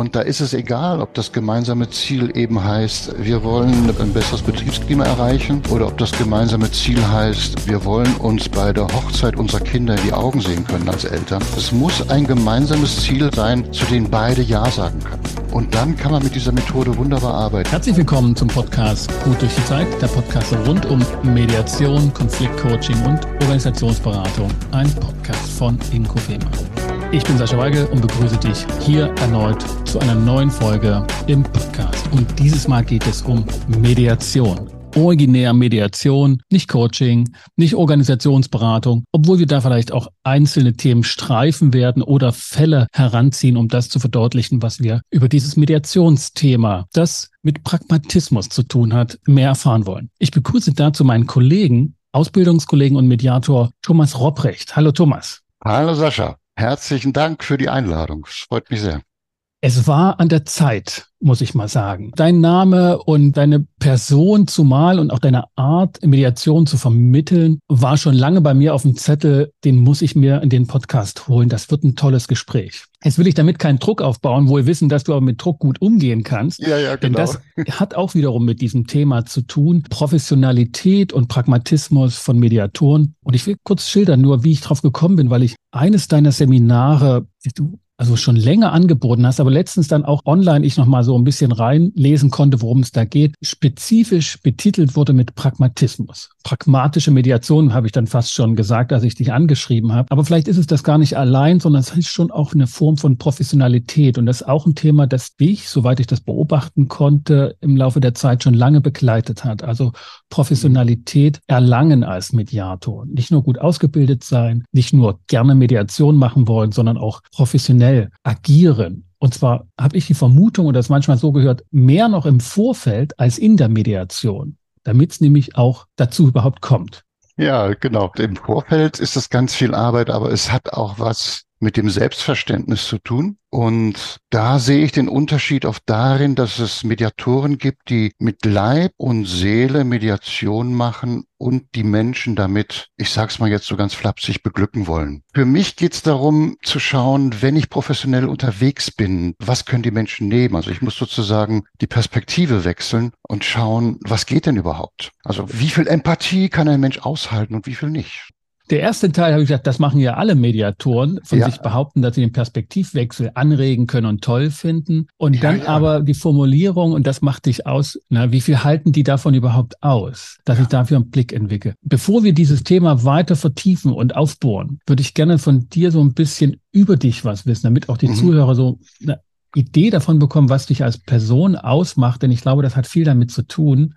Und da ist es egal, ob das gemeinsame Ziel eben heißt, wir wollen ein besseres Betriebsklima erreichen oder ob das gemeinsame Ziel heißt, wir wollen uns bei der Hochzeit unserer Kinder in die Augen sehen können als Eltern. Es muss ein gemeinsames Ziel sein, zu dem beide Ja sagen können. Und dann kann man mit dieser Methode wunderbar arbeiten. Herzlich willkommen zum Podcast Gut durch die Zeit, der Podcast rund um Mediation, Konfliktcoaching und Organisationsberatung. Ein Podcast von Inko Fehmer. Ich bin Sascha Weigel und begrüße dich hier erneut zu einer neuen Folge im Podcast. Und dieses Mal geht es um Mediation. Originär Mediation, nicht Coaching, nicht Organisationsberatung, obwohl wir da vielleicht auch einzelne Themen streifen werden oder Fälle heranziehen, um das zu verdeutlichen, was wir über dieses Mediationsthema, das mit Pragmatismus zu tun hat, mehr erfahren wollen. Ich begrüße dazu meinen Kollegen, Ausbildungskollegen und Mediator Thomas Robrecht. Hallo Thomas. Hallo Sascha. Herzlichen Dank für die Einladung. Es freut mich sehr. Es war an der Zeit, muss ich mal sagen. Dein Name und deine Person zumal und auch deine Art, Mediation zu vermitteln, war schon lange bei mir auf dem Zettel. Den muss ich mir in den Podcast holen. Das wird ein tolles Gespräch. Jetzt will ich damit keinen Druck aufbauen, wohl wissen, dass du aber mit Druck gut umgehen kannst. Ja, ja, genau. Denn das hat auch wiederum mit diesem Thema zu tun. Professionalität und Pragmatismus von Mediatoren. Und ich will kurz schildern, nur wie ich drauf gekommen bin, weil ich eines deiner Seminare, du also schon länger angeboten hast, aber letztens dann auch online ich nochmal so ein bisschen reinlesen konnte, worum es da geht, spezifisch betitelt wurde mit Pragmatismus. Pragmatische Mediation habe ich dann fast schon gesagt, als ich dich angeschrieben habe. Aber vielleicht ist es das gar nicht allein, sondern es ist schon auch eine Form von Professionalität. Und das ist auch ein Thema, das dich, soweit ich das beobachten konnte, im Laufe der Zeit schon lange begleitet hat. Also Professionalität erlangen als Mediator. Nicht nur gut ausgebildet sein, nicht nur gerne Mediation machen wollen, sondern auch professionell agieren. Und zwar habe ich die Vermutung und das manchmal so gehört, mehr noch im Vorfeld als in der Mediation, damit es nämlich auch dazu überhaupt kommt. Ja, genau. Im Vorfeld ist das ganz viel Arbeit, aber es hat auch was mit dem Selbstverständnis zu tun. Und da sehe ich den Unterschied oft darin, dass es Mediatoren gibt, die mit Leib und Seele Mediation machen und die Menschen damit, ich sag's mal jetzt so ganz flapsig, beglücken wollen. Für mich geht's darum zu schauen, wenn ich professionell unterwegs bin, was können die Menschen nehmen? Also ich muss sozusagen die Perspektive wechseln und schauen, was geht denn überhaupt? Also wie viel Empathie kann ein Mensch aushalten und wie viel nicht? Der erste Teil habe ich gesagt, das machen ja alle Mediatoren, von ja. sich behaupten, dass sie den Perspektivwechsel anregen können und toll finden. Und ja, dann ja. aber die Formulierung, und das macht dich aus, na, wie viel halten die davon überhaupt aus, dass ich dafür einen Blick entwickle? Bevor wir dieses Thema weiter vertiefen und aufbohren, würde ich gerne von dir so ein bisschen über dich was wissen, damit auch die mhm. Zuhörer so eine Idee davon bekommen, was dich als Person ausmacht. Denn ich glaube, das hat viel damit zu tun,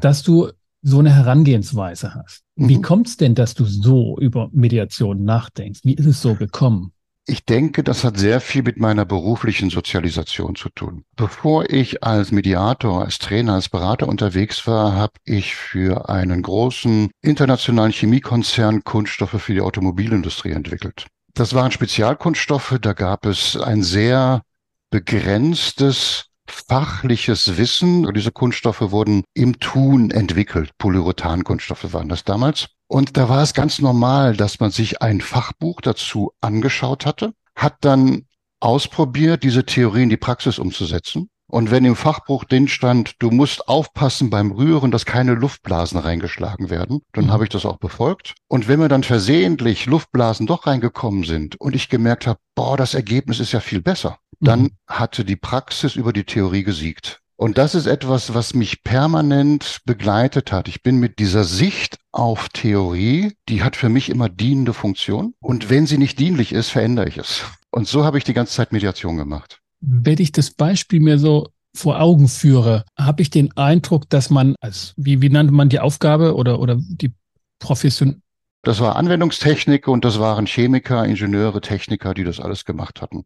dass du so eine Herangehensweise hast. Wie mhm. kommt es denn, dass du so über Mediation nachdenkst? Wie ist es so gekommen? Ich denke, das hat sehr viel mit meiner beruflichen Sozialisation zu tun. Bevor ich als Mediator, als Trainer, als Berater unterwegs war, habe ich für einen großen internationalen Chemiekonzern Kunststoffe für die Automobilindustrie entwickelt. Das waren Spezialkunststoffe, da gab es ein sehr begrenztes fachliches Wissen. Und diese Kunststoffe wurden im Tun entwickelt. Polyurethan-Kunststoffe waren das damals. Und da war es ganz normal, dass man sich ein Fachbuch dazu angeschaut hatte, hat dann ausprobiert, diese Theorie in die Praxis umzusetzen. Und wenn im Fachbuch drin stand, du musst aufpassen beim Rühren, dass keine Luftblasen reingeschlagen werden, dann mhm. habe ich das auch befolgt. Und wenn mir dann versehentlich Luftblasen doch reingekommen sind und ich gemerkt habe, boah, das Ergebnis ist ja viel besser, dann mhm. hatte die Praxis über die Theorie gesiegt. Und das ist etwas, was mich permanent begleitet hat. Ich bin mit dieser Sicht auf Theorie, die hat für mich immer dienende Funktion. Und wenn sie nicht dienlich ist, verändere ich es. Und so habe ich die ganze Zeit Mediation gemacht. Wenn ich das Beispiel mir so vor Augen führe, habe ich den Eindruck, dass man als, wie, wie nannte man die Aufgabe oder, oder die Profession? Das war Anwendungstechnik und das waren Chemiker, Ingenieure, Techniker, die das alles gemacht hatten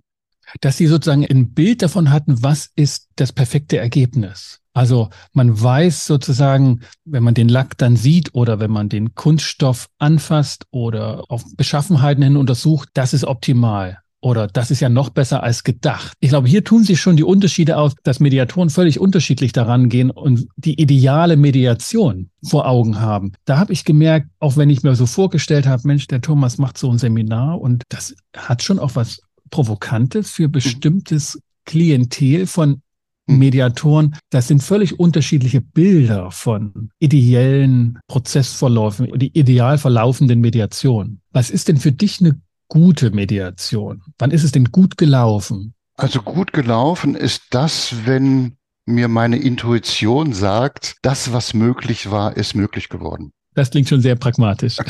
dass sie sozusagen ein Bild davon hatten, was ist das perfekte Ergebnis. Also man weiß sozusagen, wenn man den Lack dann sieht oder wenn man den Kunststoff anfasst oder auf Beschaffenheiten hin untersucht, das ist optimal. Oder das ist ja noch besser als gedacht. Ich glaube, hier tun sich schon die Unterschiede auf, dass Mediatoren völlig unterschiedlich daran gehen und die ideale Mediation vor Augen haben. Da habe ich gemerkt, auch wenn ich mir so vorgestellt habe, Mensch, der Thomas macht so ein Seminar und das hat schon auch was Provokantes für mhm. bestimmtes Klientel von hm. Mediatoren, das sind völlig unterschiedliche Bilder von ideellen Prozessverläufen, die ideal verlaufenden Mediation. Was ist denn für dich eine gute Mediation? Wann ist es denn gut gelaufen? Also gut gelaufen ist das, wenn mir meine Intuition sagt, das, was möglich war, ist möglich geworden. Das klingt schon sehr pragmatisch.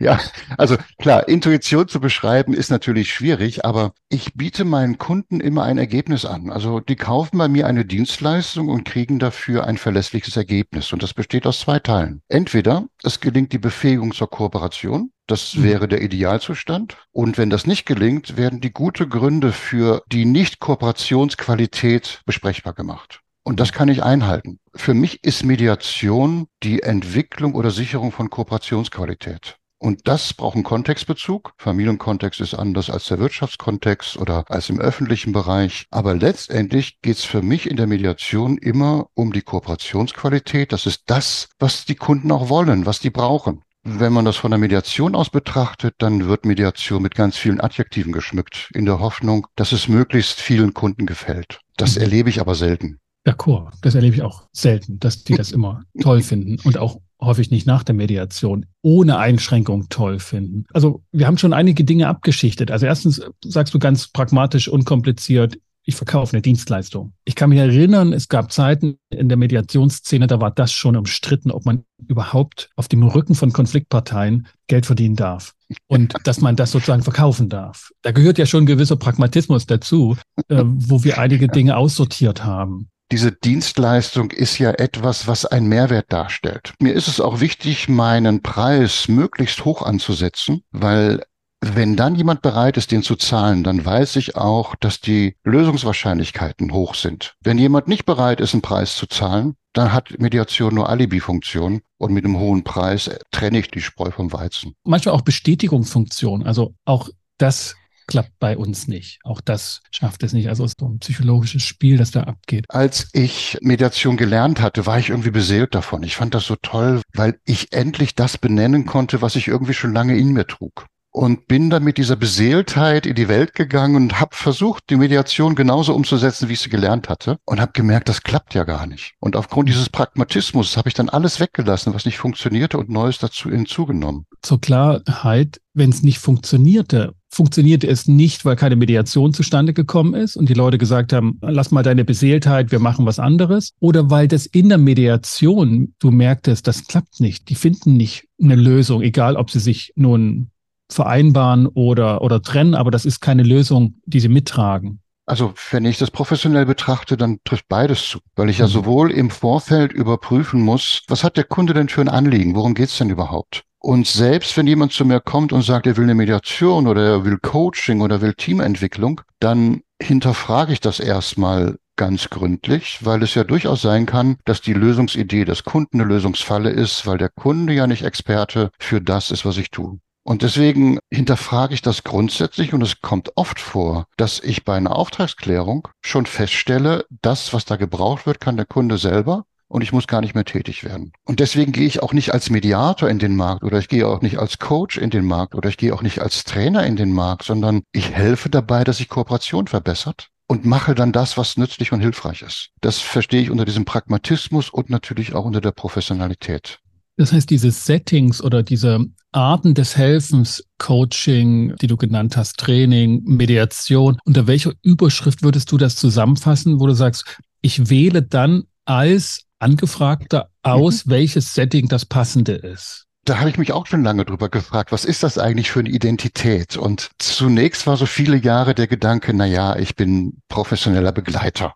Ja, also klar, Intuition zu beschreiben ist natürlich schwierig, aber ich biete meinen Kunden immer ein Ergebnis an. Also die kaufen bei mir eine Dienstleistung und kriegen dafür ein verlässliches Ergebnis. Und das besteht aus zwei Teilen. Entweder es gelingt die Befähigung zur Kooperation. Das mhm. wäre der Idealzustand. Und wenn das nicht gelingt, werden die gute Gründe für die Nicht-Kooperationsqualität besprechbar gemacht. Und das kann ich einhalten. Für mich ist Mediation die Entwicklung oder Sicherung von Kooperationsqualität. Und das braucht einen Kontextbezug. Familienkontext ist anders als der Wirtschaftskontext oder als im öffentlichen Bereich. Aber letztendlich geht es für mich in der Mediation immer um die Kooperationsqualität. Das ist das, was die Kunden auch wollen, was die brauchen. Wenn man das von der Mediation aus betrachtet, dann wird Mediation mit ganz vielen Adjektiven geschmückt, in der Hoffnung, dass es möglichst vielen Kunden gefällt. Das mhm. erlebe ich aber selten. D'accord, das erlebe ich auch selten, dass die das immer toll finden und auch häufig nicht nach der Mediation ohne Einschränkung toll finden. Also wir haben schon einige Dinge abgeschichtet. Also erstens sagst du ganz pragmatisch, unkompliziert, ich verkaufe eine Dienstleistung. Ich kann mich erinnern, es gab Zeiten in der Mediationsszene, da war das schon umstritten, ob man überhaupt auf dem Rücken von Konfliktparteien Geld verdienen darf und dass man das sozusagen verkaufen darf. Da gehört ja schon ein gewisser Pragmatismus dazu, äh, wo wir einige Dinge aussortiert haben diese Dienstleistung ist ja etwas, was einen Mehrwert darstellt. Mir ist es auch wichtig, meinen Preis möglichst hoch anzusetzen, weil wenn dann jemand bereit ist, den zu zahlen, dann weiß ich auch, dass die Lösungswahrscheinlichkeiten hoch sind. Wenn jemand nicht bereit ist, einen Preis zu zahlen, dann hat Mediation nur Alibi-Funktion und mit einem hohen Preis trenne ich die Spreu vom Weizen. Manchmal auch Bestätigungsfunktion. Also auch das klappt bei uns nicht. Auch das schafft es nicht. Also es ist so ein psychologisches Spiel, das da abgeht. Als ich Mediation gelernt hatte, war ich irgendwie beseelt davon. Ich fand das so toll, weil ich endlich das benennen konnte, was ich irgendwie schon lange in mir trug und bin dann mit dieser Beseeltheit in die Welt gegangen und habe versucht, die Mediation genauso umzusetzen, wie ich sie gelernt hatte und habe gemerkt, das klappt ja gar nicht. Und aufgrund dieses Pragmatismus habe ich dann alles weggelassen, was nicht funktionierte und Neues dazu hinzugenommen. Zur Klarheit, wenn es nicht funktionierte, funktionierte es nicht, weil keine Mediation zustande gekommen ist und die Leute gesagt haben, lass mal deine Beseeltheit, wir machen was anderes. Oder weil das in der Mediation, du merktest, das klappt nicht. Die finden nicht eine Lösung, egal ob sie sich nun vereinbaren oder, oder trennen, aber das ist keine Lösung, die sie mittragen. Also wenn ich das professionell betrachte, dann trifft beides zu, weil ich ja mhm. sowohl im Vorfeld überprüfen muss, was hat der Kunde denn für ein Anliegen, worum geht's denn überhaupt? Und selbst wenn jemand zu mir kommt und sagt, er will eine Mediation oder er will Coaching oder will Teamentwicklung, dann hinterfrage ich das erstmal ganz gründlich, weil es ja durchaus sein kann, dass die Lösungsidee des Kunden eine Lösungsfalle ist, weil der Kunde ja nicht Experte für das ist, was ich tue. Und deswegen hinterfrage ich das grundsätzlich und es kommt oft vor, dass ich bei einer Auftragsklärung schon feststelle, das, was da gebraucht wird, kann der Kunde selber und ich muss gar nicht mehr tätig werden. Und deswegen gehe ich auch nicht als Mediator in den Markt oder ich gehe auch nicht als Coach in den Markt oder ich gehe auch nicht als Trainer in den Markt, sondern ich helfe dabei, dass sich Kooperation verbessert und mache dann das, was nützlich und hilfreich ist. Das verstehe ich unter diesem Pragmatismus und natürlich auch unter der Professionalität. Das heißt, diese Settings oder diese Arten des Helfens, Coaching, die du genannt hast, Training, Mediation, unter welcher Überschrift würdest du das zusammenfassen, wo du sagst, ich wähle dann als Angefragter aus, mhm. welches Setting das passende ist? Da habe ich mich auch schon lange drüber gefragt, was ist das eigentlich für eine Identität? Und zunächst war so viele Jahre der Gedanke, na ja, ich bin professioneller Begleiter.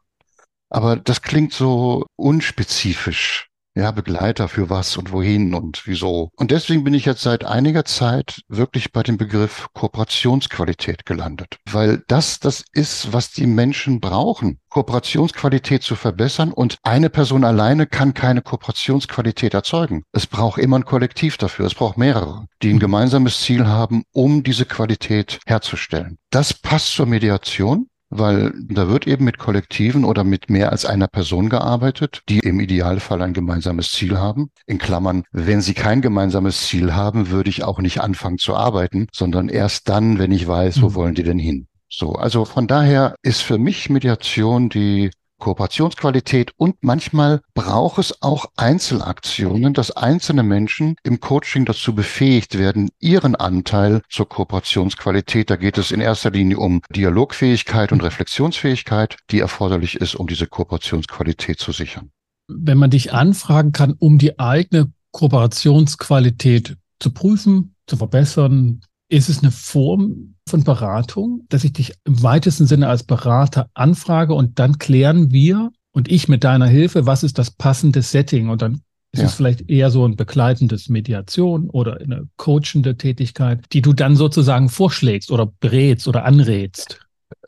Aber das klingt so unspezifisch ja, Begleiter für was und wohin und wieso. Und deswegen bin ich jetzt seit einiger Zeit wirklich bei dem Begriff Kooperationsqualität gelandet, weil das das ist, was die Menschen brauchen, Kooperationsqualität zu verbessern und eine Person alleine kann keine Kooperationsqualität erzeugen. Es braucht immer ein Kollektiv dafür, es braucht mehrere, die ein gemeinsames Ziel haben, um diese Qualität herzustellen. Das passt zur Mediation weil da wird eben mit Kollektiven oder mit mehr als einer Person gearbeitet, die im Idealfall ein gemeinsames Ziel haben. In Klammern, wenn sie kein gemeinsames Ziel haben, würde ich auch nicht anfangen zu arbeiten, sondern erst dann, wenn ich weiß, wo mhm. wollen die denn hin. So, also von daher ist für mich Mediation die Kooperationsqualität und manchmal braucht es auch Einzelaktionen, dass einzelne Menschen im Coaching dazu befähigt werden, ihren Anteil zur Kooperationsqualität, da geht es in erster Linie um Dialogfähigkeit und Reflexionsfähigkeit, die erforderlich ist, um diese Kooperationsqualität zu sichern. Wenn man dich anfragen kann, um die eigene Kooperationsqualität zu prüfen, zu verbessern, ist es eine Form von Beratung, dass ich dich im weitesten Sinne als Berater anfrage und dann klären wir und ich mit deiner Hilfe, was ist das passende Setting und dann ist ja. es vielleicht eher so ein begleitendes Mediation oder eine coachende Tätigkeit, die du dann sozusagen vorschlägst oder berätst oder anrätst.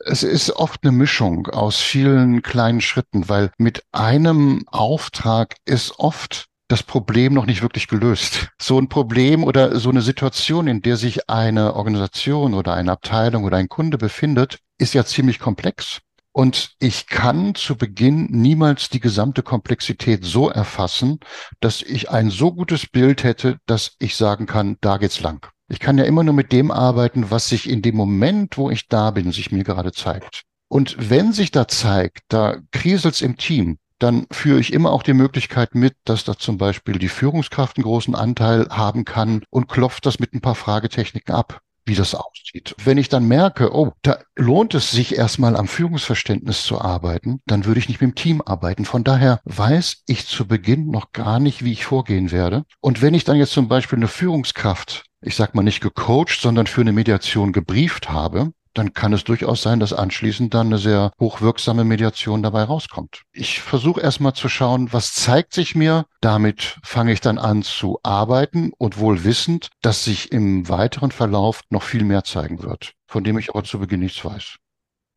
Es ist oft eine Mischung aus vielen kleinen Schritten, weil mit einem Auftrag ist oft das Problem noch nicht wirklich gelöst. So ein Problem oder so eine Situation, in der sich eine Organisation oder eine Abteilung oder ein Kunde befindet, ist ja ziemlich komplex. Und ich kann zu Beginn niemals die gesamte Komplexität so erfassen, dass ich ein so gutes Bild hätte, dass ich sagen kann, da geht's lang. Ich kann ja immer nur mit dem arbeiten, was sich in dem Moment, wo ich da bin, sich mir gerade zeigt. Und wenn sich da zeigt, da kriselt's im Team, dann führe ich immer auch die Möglichkeit mit, dass da zum Beispiel die Führungskraft einen großen Anteil haben kann und klopft das mit ein paar Fragetechniken ab wie das aussieht. Wenn ich dann merke, oh, da lohnt es sich erstmal am Führungsverständnis zu arbeiten, dann würde ich nicht mit dem Team arbeiten. Von daher weiß ich zu Beginn noch gar nicht, wie ich vorgehen werde. Und wenn ich dann jetzt zum Beispiel eine Führungskraft, ich sag mal nicht gecoacht, sondern für eine Mediation gebrieft habe, dann kann es durchaus sein, dass anschließend dann eine sehr hochwirksame Mediation dabei rauskommt. Ich versuche erstmal zu schauen, was zeigt sich mir. Damit fange ich dann an zu arbeiten und wohl wissend, dass sich im weiteren Verlauf noch viel mehr zeigen wird, von dem ich aber zu Beginn nichts weiß.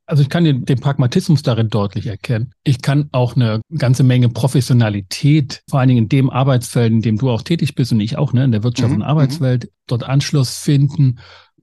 Also ich kann den, den, Pragmatismus darin deutlich erkennen. Ich kann auch eine ganze Menge Professionalität, vor allen Dingen in dem Arbeitsfeld, in dem du auch tätig bist und ich auch, ne, in der Wirtschaft mhm. und Arbeitswelt, mhm. dort Anschluss finden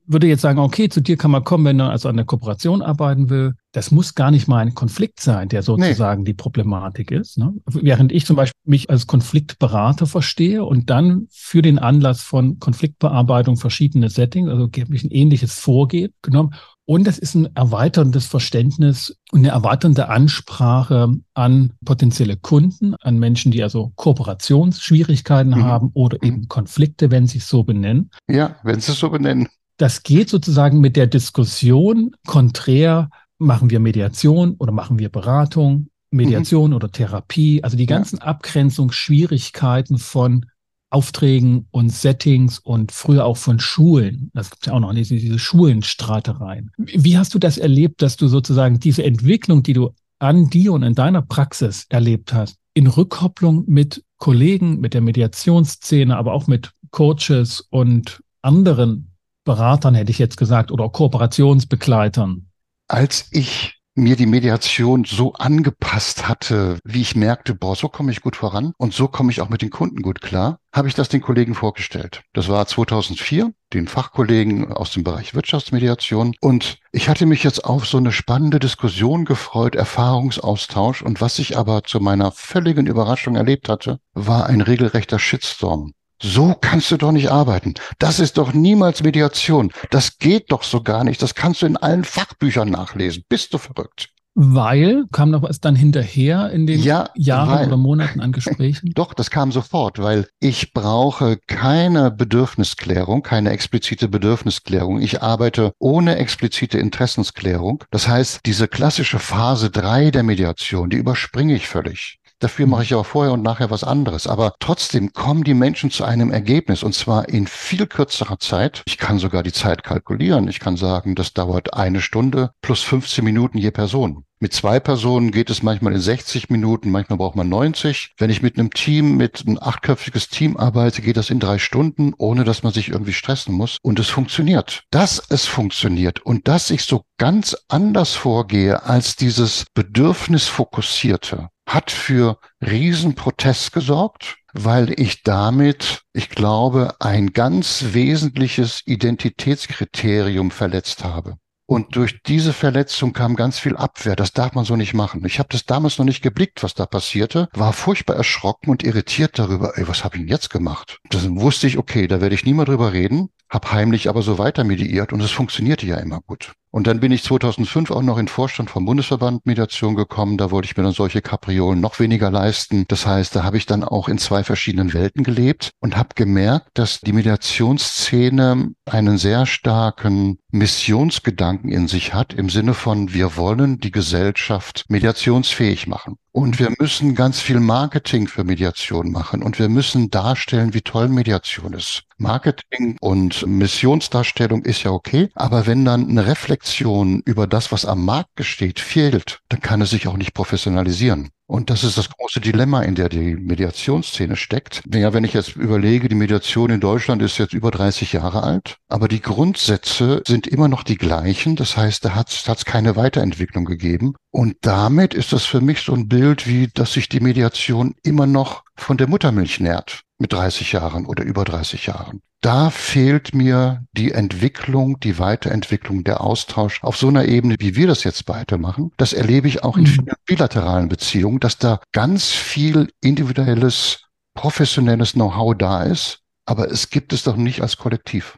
würde jetzt sagen, okay, zu dir kann man kommen, wenn man also an der Kooperation arbeiten will. Das muss gar nicht mal ein Konflikt sein, der sozusagen nee. die Problematik ist. Ne? Während ich zum Beispiel mich als Konfliktberater verstehe und dann für den Anlass von Konfliktbearbeitung verschiedene Settings, also habe ich ein ähnliches Vorgehen genommen. Und das ist ein erweiterndes Verständnis und eine erweiternde Ansprache an potenzielle Kunden, an Menschen, die also Kooperationsschwierigkeiten mhm. haben oder mhm. eben Konflikte, wenn sie es so benennen. Ja, wenn sie es so benennen. Das geht sozusagen mit der Diskussion konträr, machen wir Mediation oder machen wir Beratung, Mediation mhm. oder Therapie, also die ganzen ja. Abgrenzungsschwierigkeiten von Aufträgen und Settings und früher auch von Schulen. Das gibt ja auch noch diese, diese Schulenstratereien. Wie hast du das erlebt, dass du sozusagen diese Entwicklung, die du an dir und in deiner Praxis erlebt hast, in Rückkopplung mit Kollegen, mit der Mediationsszene, aber auch mit Coaches und anderen Beratern, hätte ich jetzt gesagt, oder Kooperationsbegleitern? Als ich mir die Mediation so angepasst hatte, wie ich merkte, boah, so komme ich gut voran und so komme ich auch mit den Kunden gut klar, habe ich das den Kollegen vorgestellt. Das war 2004, den Fachkollegen aus dem Bereich Wirtschaftsmediation und ich hatte mich jetzt auf so eine spannende Diskussion gefreut, Erfahrungsaustausch und was ich aber zu meiner völligen Überraschung erlebt hatte, war ein regelrechter Shitstorm. So kannst du doch nicht arbeiten. Das ist doch niemals Mediation. Das geht doch so gar nicht. Das kannst du in allen Fachbüchern nachlesen. Bist du verrückt? Weil kam noch was dann hinterher in den ja, Jahren weil, oder Monaten an Gesprächen? Doch, das kam sofort, weil ich brauche keine Bedürfnisklärung, keine explizite Bedürfnisklärung. Ich arbeite ohne explizite Interessensklärung. Das heißt, diese klassische Phase drei der Mediation, die überspringe ich völlig. Dafür mache ich auch vorher und nachher was anderes. Aber trotzdem kommen die Menschen zu einem Ergebnis und zwar in viel kürzerer Zeit. Ich kann sogar die Zeit kalkulieren. Ich kann sagen, das dauert eine Stunde plus 15 Minuten je Person. Mit zwei Personen geht es manchmal in 60 Minuten, manchmal braucht man 90. Wenn ich mit einem Team, mit einem achtköpfiges Team arbeite, geht das in drei Stunden, ohne dass man sich irgendwie stressen muss. Und es funktioniert. Dass es funktioniert und dass ich so ganz anders vorgehe als dieses Bedürfnisfokussierte, hat für Riesenprotest gesorgt, weil ich damit, ich glaube, ein ganz wesentliches Identitätskriterium verletzt habe. Und durch diese Verletzung kam ganz viel Abwehr. Das darf man so nicht machen. Ich habe das damals noch nicht geblickt, was da passierte, war furchtbar erschrocken und irritiert darüber, ey, was habe ich denn jetzt gemacht? Dann wusste ich, okay, da werde ich nie mehr drüber reden, habe heimlich aber so weiter mediiert und es funktionierte ja immer gut. Und dann bin ich 2005 auch noch in Vorstand vom Bundesverband Mediation gekommen. Da wollte ich mir dann solche Kapriolen noch weniger leisten. Das heißt, da habe ich dann auch in zwei verschiedenen Welten gelebt und habe gemerkt, dass die Mediationsszene einen sehr starken Missionsgedanken in sich hat, im Sinne von, wir wollen die Gesellschaft mediationsfähig machen. Und wir müssen ganz viel Marketing für Mediation machen und wir müssen darstellen, wie toll Mediation ist. Marketing und Missionsdarstellung ist ja okay, aber wenn dann eine Reflexion über das, was am Markt gesteht, fehlt, dann kann es sich auch nicht professionalisieren. Und das ist das große Dilemma, in der die Mediationsszene steckt. Ja, wenn ich jetzt überlege, die Mediation in Deutschland ist jetzt über 30 Jahre alt, aber die Grundsätze sind immer noch die gleichen. Das heißt, da hat es keine Weiterentwicklung gegeben. Und damit ist das für mich so ein Bild, wie dass sich die Mediation immer noch von der Muttermilch nährt mit 30 Jahren oder über 30 Jahren. Da fehlt mir die Entwicklung, die Weiterentwicklung, der Austausch auf so einer Ebene, wie wir das jetzt weitermachen. Das erlebe ich auch in mhm. vielen bilateralen Beziehungen, dass da ganz viel individuelles, professionelles Know-how da ist, aber es gibt es doch nicht als Kollektiv.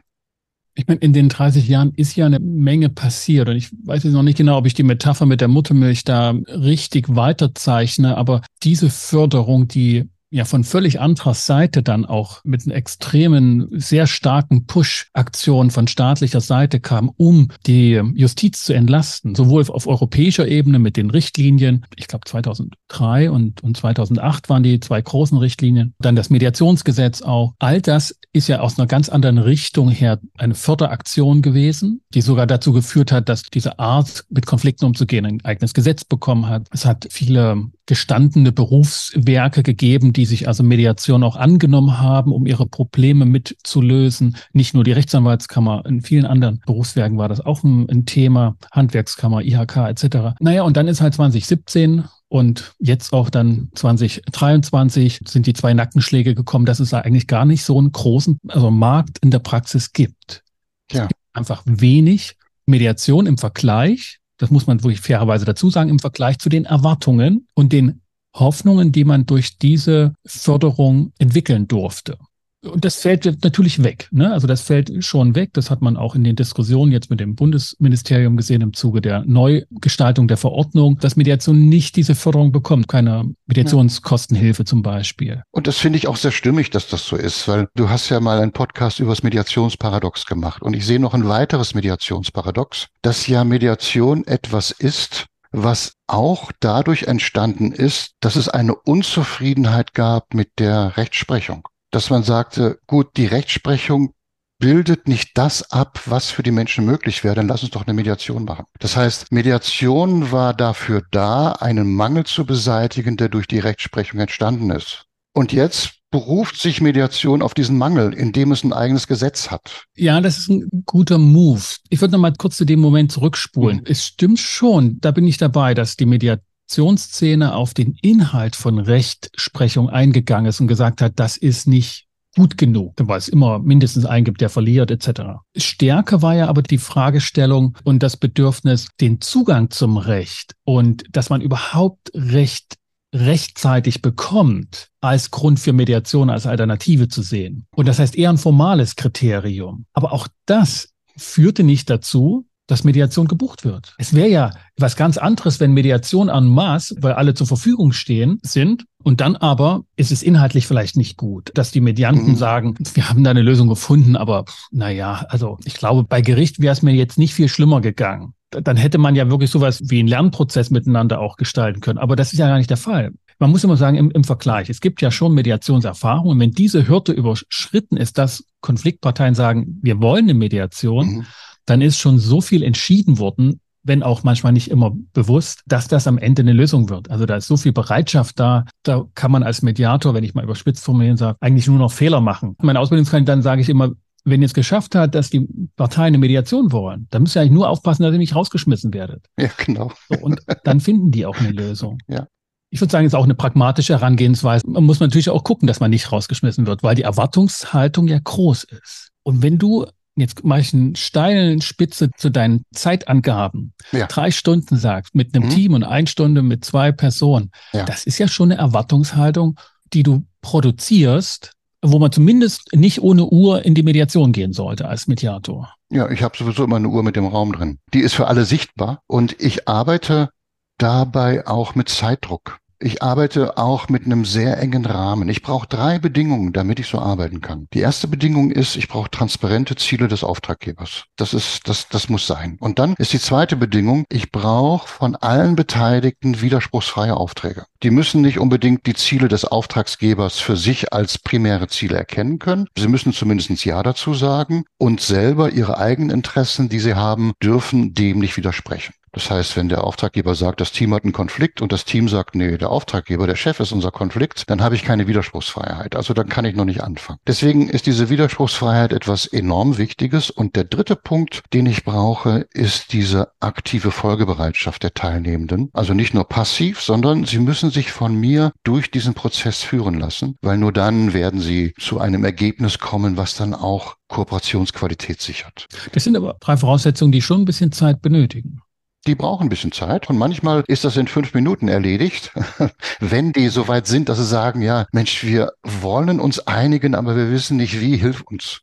Ich meine, in den 30 Jahren ist ja eine Menge passiert und ich weiß jetzt noch nicht genau, ob ich die Metapher mit der Muttermilch da richtig weiterzeichne, aber diese Förderung, die ja von völlig anderer Seite dann auch mit einer extremen, sehr starken Push-Aktion von staatlicher Seite kam, um die Justiz zu entlasten, sowohl auf europäischer Ebene mit den Richtlinien, ich glaube 2003 und, und 2008 waren die zwei großen Richtlinien, dann das Mediationsgesetz auch. All das ist ja aus einer ganz anderen Richtung her eine Förderaktion gewesen, die sogar dazu geführt hat, dass diese Art, mit Konflikten umzugehen, ein eigenes Gesetz bekommen hat. Es hat viele gestandene Berufswerke gegeben, die sich also Mediation auch angenommen haben, um ihre Probleme mitzulösen. Nicht nur die Rechtsanwaltskammer, in vielen anderen Berufswerken war das auch ein, ein Thema, Handwerkskammer, IHK etc. Naja, und dann ist halt 2017 und jetzt auch dann 2023 sind die zwei Nackenschläge gekommen, dass es da eigentlich gar nicht so einen großen also Markt in der Praxis gibt. Ja. Es gibt einfach wenig Mediation im Vergleich das muss man wirklich fairerweise dazu sagen, im Vergleich zu den Erwartungen und den Hoffnungen, die man durch diese Förderung entwickeln durfte. Und das fällt natürlich weg. Ne? Also das fällt schon weg. Das hat man auch in den Diskussionen jetzt mit dem Bundesministerium gesehen im Zuge der Neugestaltung der Verordnung, dass Mediation nicht diese Förderung bekommt, keine Mediationskostenhilfe zum Beispiel. Und das finde ich auch sehr stimmig, dass das so ist, weil du hast ja mal einen Podcast über das Mediationsparadox gemacht. Und ich sehe noch ein weiteres Mediationsparadox, dass ja Mediation etwas ist, was auch dadurch entstanden ist, dass es eine Unzufriedenheit gab mit der Rechtsprechung dass man sagte, gut, die Rechtsprechung bildet nicht das ab, was für die Menschen möglich wäre, dann lass uns doch eine Mediation machen. Das heißt, Mediation war dafür da, einen Mangel zu beseitigen, der durch die Rechtsprechung entstanden ist. Und jetzt beruft sich Mediation auf diesen Mangel, indem es ein eigenes Gesetz hat. Ja, das ist ein guter Move. Ich würde noch mal kurz zu dem Moment zurückspulen. Mhm. Es stimmt schon, da bin ich dabei, dass die Mediation Kommunikationsszene auf den Inhalt von Rechtsprechung eingegangen ist und gesagt hat, das ist nicht gut genug, weil es immer mindestens einen gibt, der verliert etc. Stärker war ja aber die Fragestellung und das Bedürfnis, den Zugang zum Recht und dass man überhaupt Recht rechtzeitig bekommt, als Grund für Mediation, als Alternative zu sehen. Und das heißt eher ein formales Kriterium. Aber auch das führte nicht dazu, dass Mediation gebucht wird. Es wäre ja was ganz anderes, wenn Mediation en masse, weil alle zur Verfügung stehen, sind. Und dann aber ist es inhaltlich vielleicht nicht gut, dass die Medianten mhm. sagen, wir haben da eine Lösung gefunden, aber naja, also ich glaube, bei Gericht wäre es mir jetzt nicht viel schlimmer gegangen. Dann hätte man ja wirklich sowas wie einen Lernprozess miteinander auch gestalten können. Aber das ist ja gar nicht der Fall. Man muss immer sagen, im, im Vergleich, es gibt ja schon Mediationserfahrungen. Wenn diese Hürde überschritten ist, dass Konfliktparteien sagen, wir wollen eine Mediation, mhm dann ist schon so viel entschieden worden, wenn auch manchmal nicht immer bewusst, dass das am Ende eine Lösung wird. Also da ist so viel Bereitschaft da, da kann man als Mediator, wenn ich mal überspitzt formulieren sage, eigentlich nur noch Fehler machen. Meine Ausbildungskandidaten sage ich immer, wenn ihr es geschafft hat, dass die Parteien eine Mediation wollen, dann müsst ihr eigentlich nur aufpassen, dass ihr nicht rausgeschmissen werdet. Ja, genau. So, und dann finden die auch eine Lösung. Ja. Ich würde sagen, es ist auch eine pragmatische Herangehensweise. Man muss natürlich auch gucken, dass man nicht rausgeschmissen wird, weil die Erwartungshaltung ja groß ist. Und wenn du jetzt mache ich einen steilen Spitze zu deinen Zeitangaben, ja. drei Stunden sagst, mit einem mhm. Team und eine Stunde mit zwei Personen, ja. das ist ja schon eine Erwartungshaltung, die du produzierst wo man zumindest nicht ohne Uhr in die Mediation gehen sollte als Mediator. Ja, ich habe sowieso immer eine Uhr mit dem Raum drin. Die ist für alle sichtbar und ich arbeite dabei auch mit Zeitdruck. Ich arbeite auch mit einem sehr engen Rahmen. Ich brauche drei Bedingungen, damit ich so arbeiten kann. Die erste Bedingung ist, ich brauche transparente Ziele des Auftraggebers. Das ist, das, das muss sein. Und dann ist die zweite Bedingung, ich brauche von allen Beteiligten widerspruchsfreie Aufträge. Die müssen nicht unbedingt die Ziele des Auftragsgebers für sich als primäre Ziele erkennen können. Sie müssen zumindest Ja dazu sagen und selber ihre eigenen Interessen, die sie haben, dürfen dem nicht widersprechen. Das heißt, wenn der Auftraggeber sagt, das Team hat einen Konflikt und das Team sagt, nee, der Auftraggeber, der Chef ist unser Konflikt, dann habe ich keine Widerspruchsfreiheit. Also dann kann ich noch nicht anfangen. Deswegen ist diese Widerspruchsfreiheit etwas enorm Wichtiges. Und der dritte Punkt, den ich brauche, ist diese aktive Folgebereitschaft der Teilnehmenden. Also nicht nur passiv, sondern sie müssen sich von mir durch diesen Prozess führen lassen, weil nur dann werden sie zu einem Ergebnis kommen, was dann auch Kooperationsqualität sichert. Das sind aber drei Voraussetzungen, die schon ein bisschen Zeit benötigen. Die brauchen ein bisschen Zeit und manchmal ist das in fünf Minuten erledigt, wenn die so weit sind, dass sie sagen, ja, Mensch, wir wollen uns einigen, aber wir wissen nicht wie, hilf uns.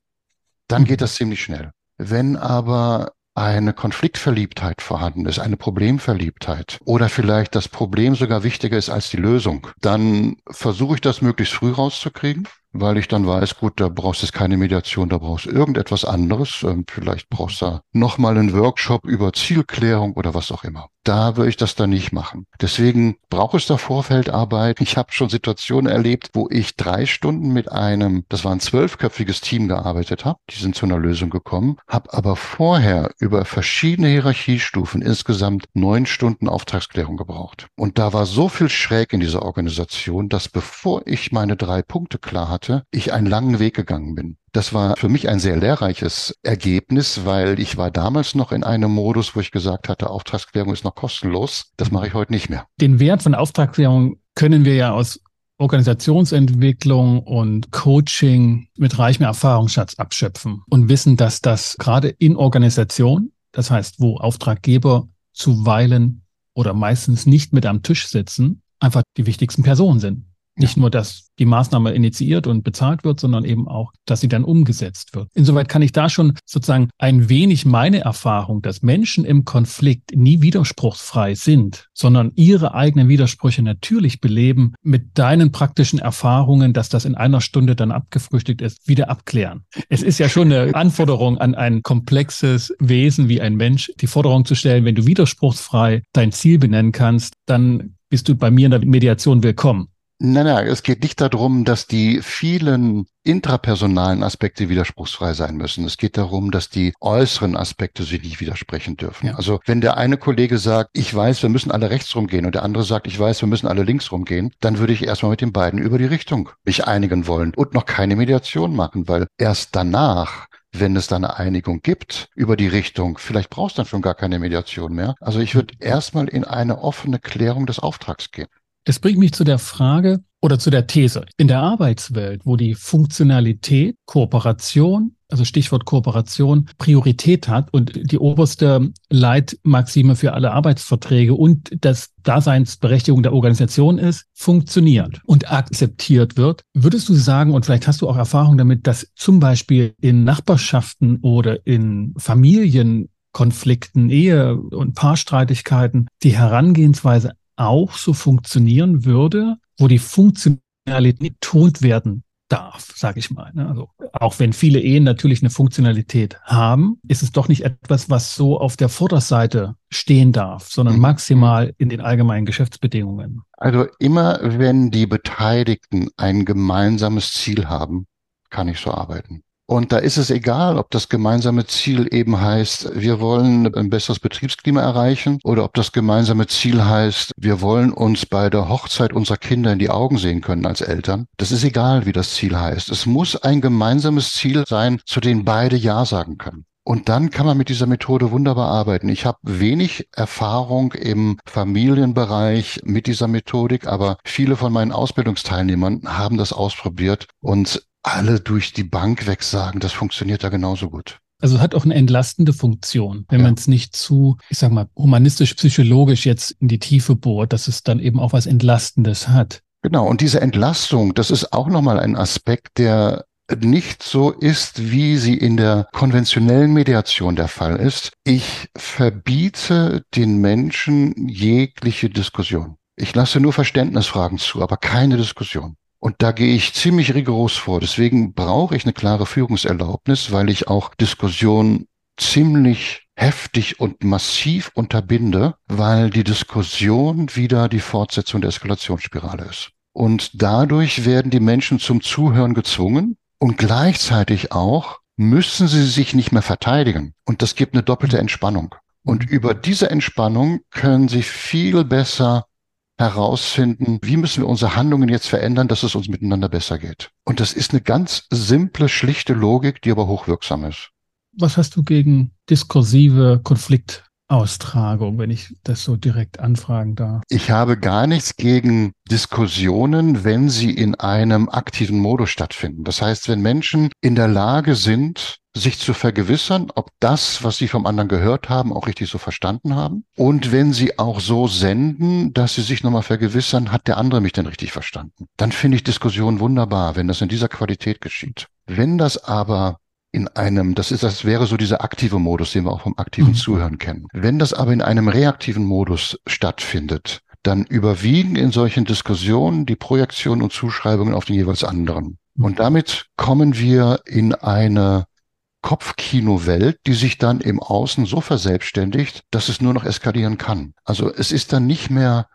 Dann geht das ziemlich schnell. Wenn aber eine Konfliktverliebtheit vorhanden ist, eine Problemverliebtheit oder vielleicht das Problem sogar wichtiger ist als die Lösung, dann versuche ich das möglichst früh rauszukriegen weil ich dann weiß, gut, da brauchst du keine Mediation, da brauchst du irgendetwas anderes. Ähm, vielleicht brauchst du nochmal einen Workshop über Zielklärung oder was auch immer. Da würde ich das dann nicht machen. Deswegen braucht es da Vorfeldarbeit. Ich habe schon Situationen erlebt, wo ich drei Stunden mit einem, das war ein zwölfköpfiges Team gearbeitet habe. Die sind zu einer Lösung gekommen, habe aber vorher über verschiedene Hierarchiestufen insgesamt neun Stunden Auftragsklärung gebraucht. Und da war so viel schräg in dieser Organisation, dass bevor ich meine drei Punkte klar hatte, hatte, ich einen langen Weg gegangen bin. Das war für mich ein sehr lehrreiches Ergebnis, weil ich war damals noch in einem Modus, wo ich gesagt hatte, Auftragsklärung ist noch kostenlos. Das mache ich heute nicht mehr. Den Wert von Auftragsklärung können wir ja aus Organisationsentwicklung und Coaching mit reichem Erfahrungsschatz abschöpfen und wissen, dass das gerade in Organisation, das heißt, wo Auftraggeber zuweilen oder meistens nicht mit am Tisch sitzen, einfach die wichtigsten Personen sind. Nicht nur, dass die Maßnahme initiiert und bezahlt wird, sondern eben auch, dass sie dann umgesetzt wird. Insoweit kann ich da schon sozusagen ein wenig meine Erfahrung, dass Menschen im Konflikt nie widerspruchsfrei sind, sondern ihre eigenen Widersprüche natürlich beleben, mit deinen praktischen Erfahrungen, dass das in einer Stunde dann abgefrühstückt ist, wieder abklären. Es ist ja schon eine Anforderung an ein komplexes Wesen wie ein Mensch, die Forderung zu stellen, wenn du widerspruchsfrei dein Ziel benennen kannst, dann bist du bei mir in der Mediation willkommen. Nein, nein, es geht nicht darum, dass die vielen intrapersonalen Aspekte widerspruchsfrei sein müssen. Es geht darum, dass die äußeren Aspekte sich nicht widersprechen dürfen. Ja. Also wenn der eine Kollege sagt, ich weiß, wir müssen alle rechts rumgehen und der andere sagt, ich weiß, wir müssen alle links rumgehen, dann würde ich erstmal mit den beiden über die Richtung mich einigen wollen und noch keine Mediation machen, weil erst danach wenn es dann eine Einigung gibt über die Richtung, vielleicht brauchst du dann schon gar keine Mediation mehr. Also ich würde erstmal in eine offene Klärung des Auftrags gehen. Das bringt mich zu der Frage oder zu der These. In der Arbeitswelt, wo die Funktionalität, Kooperation, also Stichwort Kooperation, Priorität hat und die oberste Leitmaxime für alle Arbeitsverträge und das Daseinsberechtigung der Organisation ist, funktioniert und akzeptiert wird, würdest du sagen, und vielleicht hast du auch Erfahrung damit, dass zum Beispiel in Nachbarschaften oder in Familienkonflikten, Ehe- und Paarstreitigkeiten die Herangehensweise auch so funktionieren würde, wo die Funktionalität betont werden darf, sage ich mal. Ne? Also auch wenn viele Ehen natürlich eine Funktionalität haben, ist es doch nicht etwas, was so auf der Vorderseite stehen darf, sondern mhm. maximal in den allgemeinen Geschäftsbedingungen. Also immer, wenn die Beteiligten ein gemeinsames Ziel haben, kann ich so arbeiten. Und da ist es egal, ob das gemeinsame Ziel eben heißt, wir wollen ein besseres Betriebsklima erreichen oder ob das gemeinsame Ziel heißt, wir wollen uns bei der Hochzeit unserer Kinder in die Augen sehen können als Eltern. Das ist egal, wie das Ziel heißt. Es muss ein gemeinsames Ziel sein, zu dem beide Ja sagen können. Und dann kann man mit dieser Methode wunderbar arbeiten. Ich habe wenig Erfahrung im Familienbereich mit dieser Methodik, aber viele von meinen Ausbildungsteilnehmern haben das ausprobiert und alle durch die Bank weg sagen, das funktioniert da genauso gut. Also hat auch eine entlastende Funktion, wenn ja. man es nicht zu, ich sag mal, humanistisch-psychologisch jetzt in die Tiefe bohrt, dass es dann eben auch was Entlastendes hat. Genau, und diese Entlastung, das ist auch nochmal ein Aspekt, der nicht so ist, wie sie in der konventionellen Mediation der Fall ist. Ich verbiete den Menschen jegliche Diskussion. Ich lasse nur Verständnisfragen zu, aber keine Diskussion. Und da gehe ich ziemlich rigoros vor. Deswegen brauche ich eine klare Führungserlaubnis, weil ich auch Diskussion ziemlich heftig und massiv unterbinde, weil die Diskussion wieder die Fortsetzung der Eskalationsspirale ist. Und dadurch werden die Menschen zum Zuhören gezwungen und gleichzeitig auch müssen sie sich nicht mehr verteidigen. Und das gibt eine doppelte Entspannung. Und mhm. über diese Entspannung können sie viel besser herausfinden, wie müssen wir unsere Handlungen jetzt verändern, dass es uns miteinander besser geht. Und das ist eine ganz simple, schlichte Logik, die aber hochwirksam ist. Was hast du gegen diskursive Konfliktaustragung, wenn ich das so direkt anfragen darf? Ich habe gar nichts gegen Diskussionen, wenn sie in einem aktiven Modus stattfinden. Das heißt, wenn Menschen in der Lage sind, sich zu vergewissern, ob das, was sie vom anderen gehört haben, auch richtig so verstanden haben. Und wenn sie auch so senden, dass sie sich nochmal vergewissern, hat der andere mich denn richtig verstanden? Dann finde ich Diskussion wunderbar, wenn das in dieser Qualität geschieht. Wenn das aber in einem, das ist, das wäre so dieser aktive Modus, den wir auch vom aktiven mhm. Zuhören kennen. Wenn das aber in einem reaktiven Modus stattfindet, dann überwiegen in solchen Diskussionen die Projektionen und Zuschreibungen auf den jeweils anderen. Und mhm. damit kommen wir in eine Kopfkinowelt, die sich dann im Außen so verselbstständigt, dass es nur noch eskalieren kann. Also es ist dann nicht mehr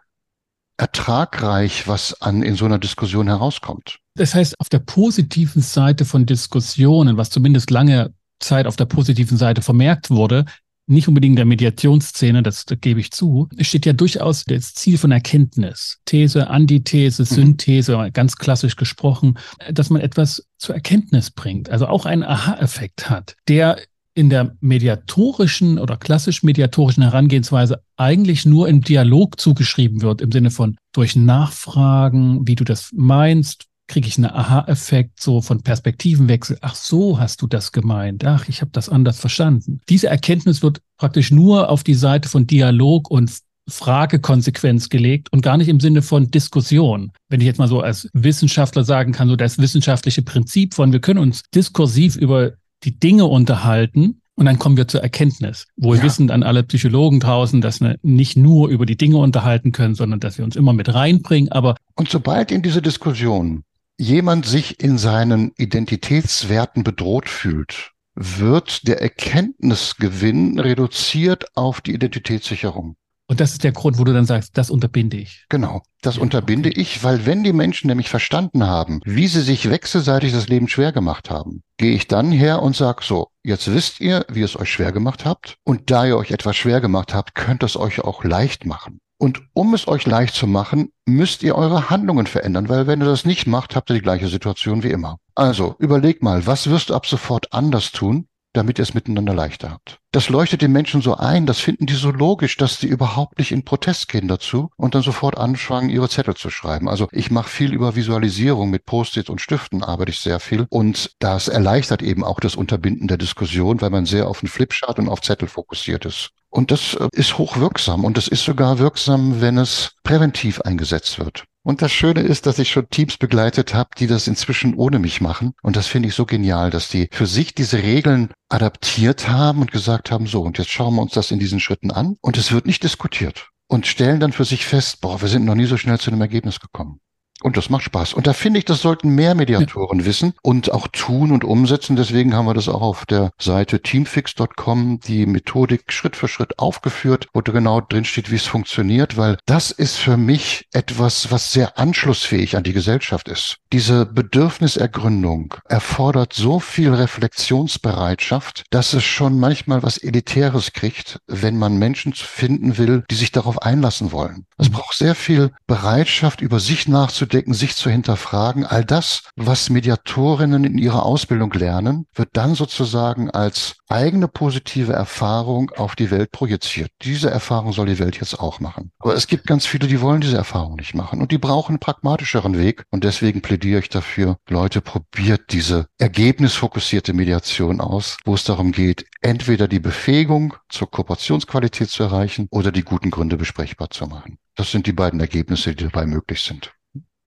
ertragreich, was an in so einer Diskussion herauskommt. Das heißt, auf der positiven Seite von Diskussionen, was zumindest lange Zeit auf der positiven Seite vermerkt wurde, nicht unbedingt der Mediationsszene, das, das gebe ich zu, steht ja durchaus das Ziel von Erkenntnis. These, Antithese, mhm. Synthese, mhm. ganz klassisch gesprochen, dass man etwas zur Erkenntnis bringt, also auch einen Aha-Effekt hat, der in der mediatorischen oder klassisch mediatorischen Herangehensweise eigentlich nur im Dialog zugeschrieben wird, im Sinne von durch Nachfragen, wie du das meinst, kriege ich einen Aha-Effekt so von Perspektivenwechsel. Ach so, hast du das gemeint. Ach, ich habe das anders verstanden. Diese Erkenntnis wird praktisch nur auf die Seite von Dialog und Fragekonsequenz gelegt und gar nicht im Sinne von Diskussion. Wenn ich jetzt mal so als Wissenschaftler sagen kann, so das wissenschaftliche Prinzip von, wir können uns diskursiv über die Dinge unterhalten, und dann kommen wir zur Erkenntnis. Wohl ja. wissend an alle Psychologen draußen, dass wir nicht nur über die Dinge unterhalten können, sondern dass wir uns immer mit reinbringen. Aber und sobald in diese Diskussion jemand sich in seinen Identitätswerten bedroht fühlt, wird der Erkenntnisgewinn reduziert auf die Identitätssicherung. Und das ist der Grund, wo du dann sagst, das unterbinde ich. Genau, das ja, unterbinde okay. ich, weil wenn die Menschen nämlich verstanden haben, wie sie sich wechselseitig das Leben schwer gemacht haben, gehe ich dann her und sage so, jetzt wisst ihr, wie ihr es euch schwer gemacht habt. Und da ihr euch etwas schwer gemacht habt, könnt es euch auch leicht machen. Und um es euch leicht zu machen, müsst ihr eure Handlungen verändern, weil wenn ihr das nicht macht, habt ihr die gleiche Situation wie immer. Also überleg mal, was wirst du ab sofort anders tun, damit ihr es miteinander leichter habt. Das leuchtet den Menschen so ein, das finden die so logisch, dass sie überhaupt nicht in Protest gehen dazu und dann sofort anfangen, ihre Zettel zu schreiben. Also ich mache viel über Visualisierung mit Post-its und Stiften, arbeite ich sehr viel und das erleichtert eben auch das Unterbinden der Diskussion, weil man sehr auf den Flipchart und auf Zettel fokussiert ist. Und das äh, ist hochwirksam und es ist sogar wirksam, wenn es präventiv eingesetzt wird. Und das Schöne ist, dass ich schon Teams begleitet habe, die das inzwischen ohne mich machen. Und das finde ich so genial, dass die für sich diese Regeln adaptiert haben und gesagt haben, so, und jetzt schauen wir uns das in diesen Schritten an. Und es wird nicht diskutiert. Und stellen dann für sich fest, boah, wir sind noch nie so schnell zu einem Ergebnis gekommen. Und das macht Spaß. Und da finde ich, das sollten mehr Mediatoren ja. wissen und auch tun und umsetzen. Deswegen haben wir das auch auf der Seite teamfix.com die Methodik Schritt für Schritt aufgeführt, wo da genau drin steht, wie es funktioniert, weil das ist für mich etwas, was sehr anschlussfähig an die Gesellschaft ist. Diese Bedürfnisergründung erfordert so viel Reflexionsbereitschaft, dass es schon manchmal was Elitäres kriegt, wenn man Menschen finden will, die sich darauf einlassen wollen. Es mhm. braucht sehr viel Bereitschaft, über sich nachzudenken nachzudenken, sich zu hinterfragen. All das, was Mediatorinnen in ihrer Ausbildung lernen, wird dann sozusagen als eigene positive Erfahrung auf die Welt projiziert. Diese Erfahrung soll die Welt jetzt auch machen. Aber es gibt ganz viele, die wollen diese Erfahrung nicht machen und die brauchen einen pragmatischeren Weg. Und deswegen plädiere ich dafür, Leute, probiert diese ergebnisfokussierte Mediation aus, wo es darum geht, entweder die Befähigung zur Kooperationsqualität zu erreichen oder die guten Gründe besprechbar zu machen. Das sind die beiden Ergebnisse, die dabei möglich sind.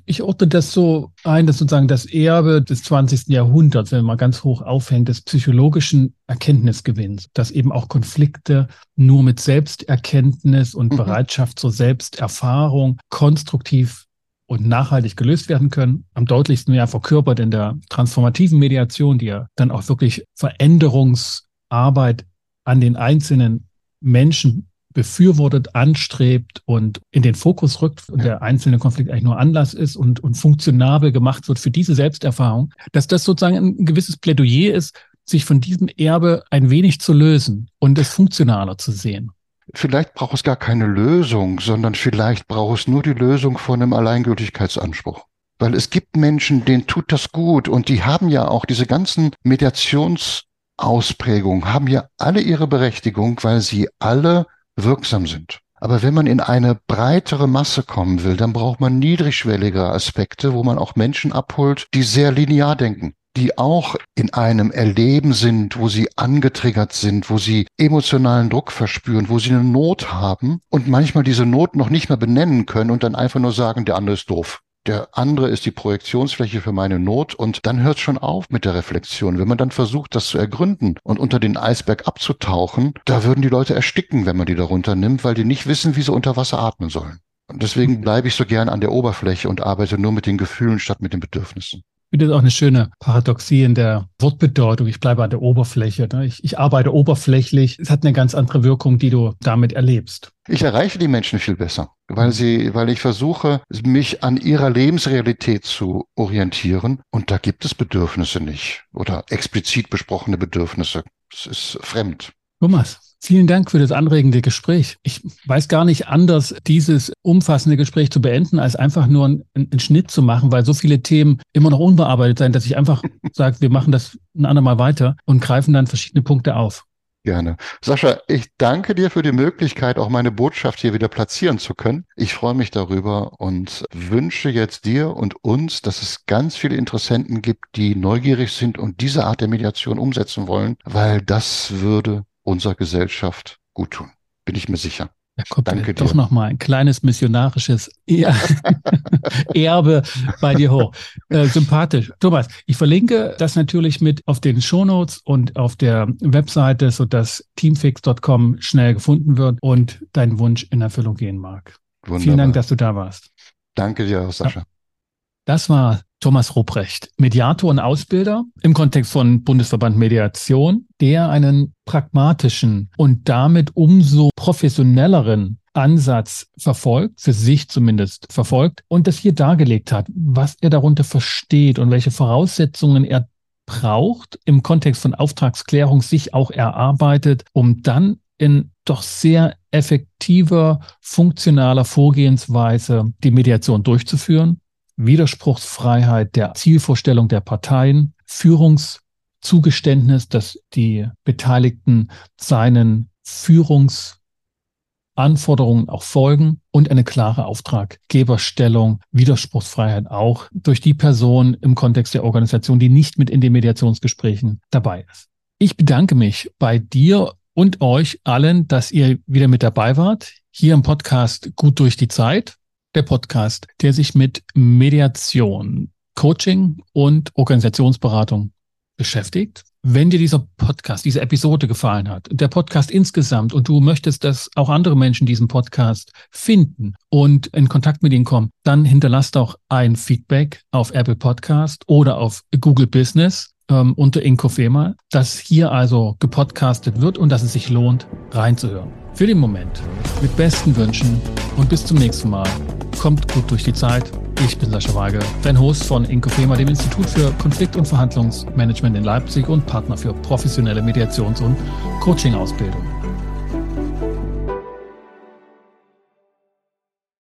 Ich ordne das so ein, dass sozusagen das Erbe des 20. Jahrhunderts, wenn man ganz hoch aufhängt, des psychologischen Erkenntnisgewinns, dass eben auch Konflikte nur mit Selbsterkenntnis und mhm. Bereitschaft zur Selbsterfahrung konstruktiv und nachhaltig gelöst werden können. Am deutlichsten ja verkörpert in der transformativen Mediation, die ja dann auch wirklich Veränderungsarbeit an den einzelnen Menschen befürwortet, anstrebt und in den Fokus rückt und der einzelne Konflikt eigentlich nur Anlass ist und, und funktionabel gemacht wird für diese Selbsterfahrung, dass das sozusagen ein gewisses Plädoyer ist, sich von diesem Erbe ein wenig zu lösen und es funktionaler zu sehen. Vielleicht braucht es gar keine Lösung, sondern vielleicht braucht es nur die Lösung von einem Alleingültigkeitsanspruch. Weil es gibt Menschen, denen tut das gut und die haben ja auch diese ganzen Mediationsausprägungen, haben ja alle ihre Berechtigung, weil sie alle wirksam sind. Aber wenn man in eine breitere Masse kommen will, dann braucht man niedrigschwellige Aspekte, wo man auch Menschen abholt, die sehr linear denken, die auch in einem Erleben sind, wo sie angetriggert sind, wo sie emotionalen Druck verspüren, wo sie eine Not haben und manchmal diese Not noch nicht mehr benennen können und dann einfach nur sagen, der andere ist doof. Der andere ist die Projektionsfläche für meine Not und dann hört schon auf mit der Reflexion. Wenn man dann versucht, das zu ergründen und unter den Eisberg abzutauchen, da würden die Leute ersticken, wenn man die darunter nimmt, weil die nicht wissen, wie sie unter Wasser atmen sollen. Und deswegen bleibe ich so gern an der Oberfläche und arbeite nur mit den Gefühlen statt mit den Bedürfnissen finde das auch eine schöne Paradoxie in der Wortbedeutung. Ich bleibe an der Oberfläche. Ne? Ich, ich arbeite oberflächlich. Es hat eine ganz andere Wirkung, die du damit erlebst. Ich erreiche die Menschen viel besser, weil sie, weil ich versuche, mich an ihrer Lebensrealität zu orientieren. Und da gibt es Bedürfnisse nicht oder explizit besprochene Bedürfnisse. Es ist fremd. Thomas, Vielen Dank für das anregende Gespräch. Ich weiß gar nicht anders, dieses umfassende Gespräch zu beenden, als einfach nur einen, einen Schnitt zu machen, weil so viele Themen immer noch unbearbeitet sind, dass ich einfach sage, wir machen das ein andermal weiter und greifen dann verschiedene Punkte auf. Gerne. Sascha, ich danke dir für die Möglichkeit, auch meine Botschaft hier wieder platzieren zu können. Ich freue mich darüber und wünsche jetzt dir und uns, dass es ganz viele Interessenten gibt, die neugierig sind und diese Art der Mediation umsetzen wollen, weil das würde unserer Gesellschaft gut tun. Bin ich mir sicher. Da kommt Danke doch nochmal ein kleines missionarisches er Erbe bei dir hoch. Äh, sympathisch. Thomas, ich verlinke das natürlich mit auf den Shownotes und auf der Webseite, sodass teamfix.com schnell gefunden wird und dein Wunsch in Erfüllung gehen mag. Wunderbar. Vielen Dank, dass du da warst. Danke dir, Sascha. Ja. Das war Thomas Rupprecht, Mediator und Ausbilder im Kontext von Bundesverband Mediation, der einen pragmatischen und damit umso professionelleren Ansatz verfolgt, für sich zumindest verfolgt und das hier dargelegt hat, was er darunter versteht und welche Voraussetzungen er braucht, im Kontext von Auftragsklärung sich auch erarbeitet, um dann in doch sehr effektiver, funktionaler Vorgehensweise die Mediation durchzuführen Widerspruchsfreiheit der Zielvorstellung der Parteien, Führungszugeständnis, dass die Beteiligten seinen Führungsanforderungen auch folgen und eine klare Auftraggeberstellung, Widerspruchsfreiheit auch durch die Person im Kontext der Organisation, die nicht mit in den Mediationsgesprächen dabei ist. Ich bedanke mich bei dir und euch allen, dass ihr wieder mit dabei wart. Hier im Podcast Gut durch die Zeit der Podcast, der sich mit Mediation, Coaching und Organisationsberatung beschäftigt. Wenn dir dieser Podcast, diese Episode gefallen hat, der Podcast insgesamt und du möchtest, dass auch andere Menschen diesen Podcast finden und in Kontakt mit ihnen kommen, dann hinterlass doch ein Feedback auf Apple Podcast oder auf Google Business ähm, unter Inkofema, dass hier also gepodcastet wird und dass es sich lohnt, reinzuhören. Für den Moment mit besten Wünschen und bis zum nächsten Mal. Kommt gut durch die Zeit. Ich bin Sascha Weige, dein Host von Inkofema, dem Institut für Konflikt- und Verhandlungsmanagement in Leipzig und Partner für professionelle Mediations- und Coaching-Ausbildung.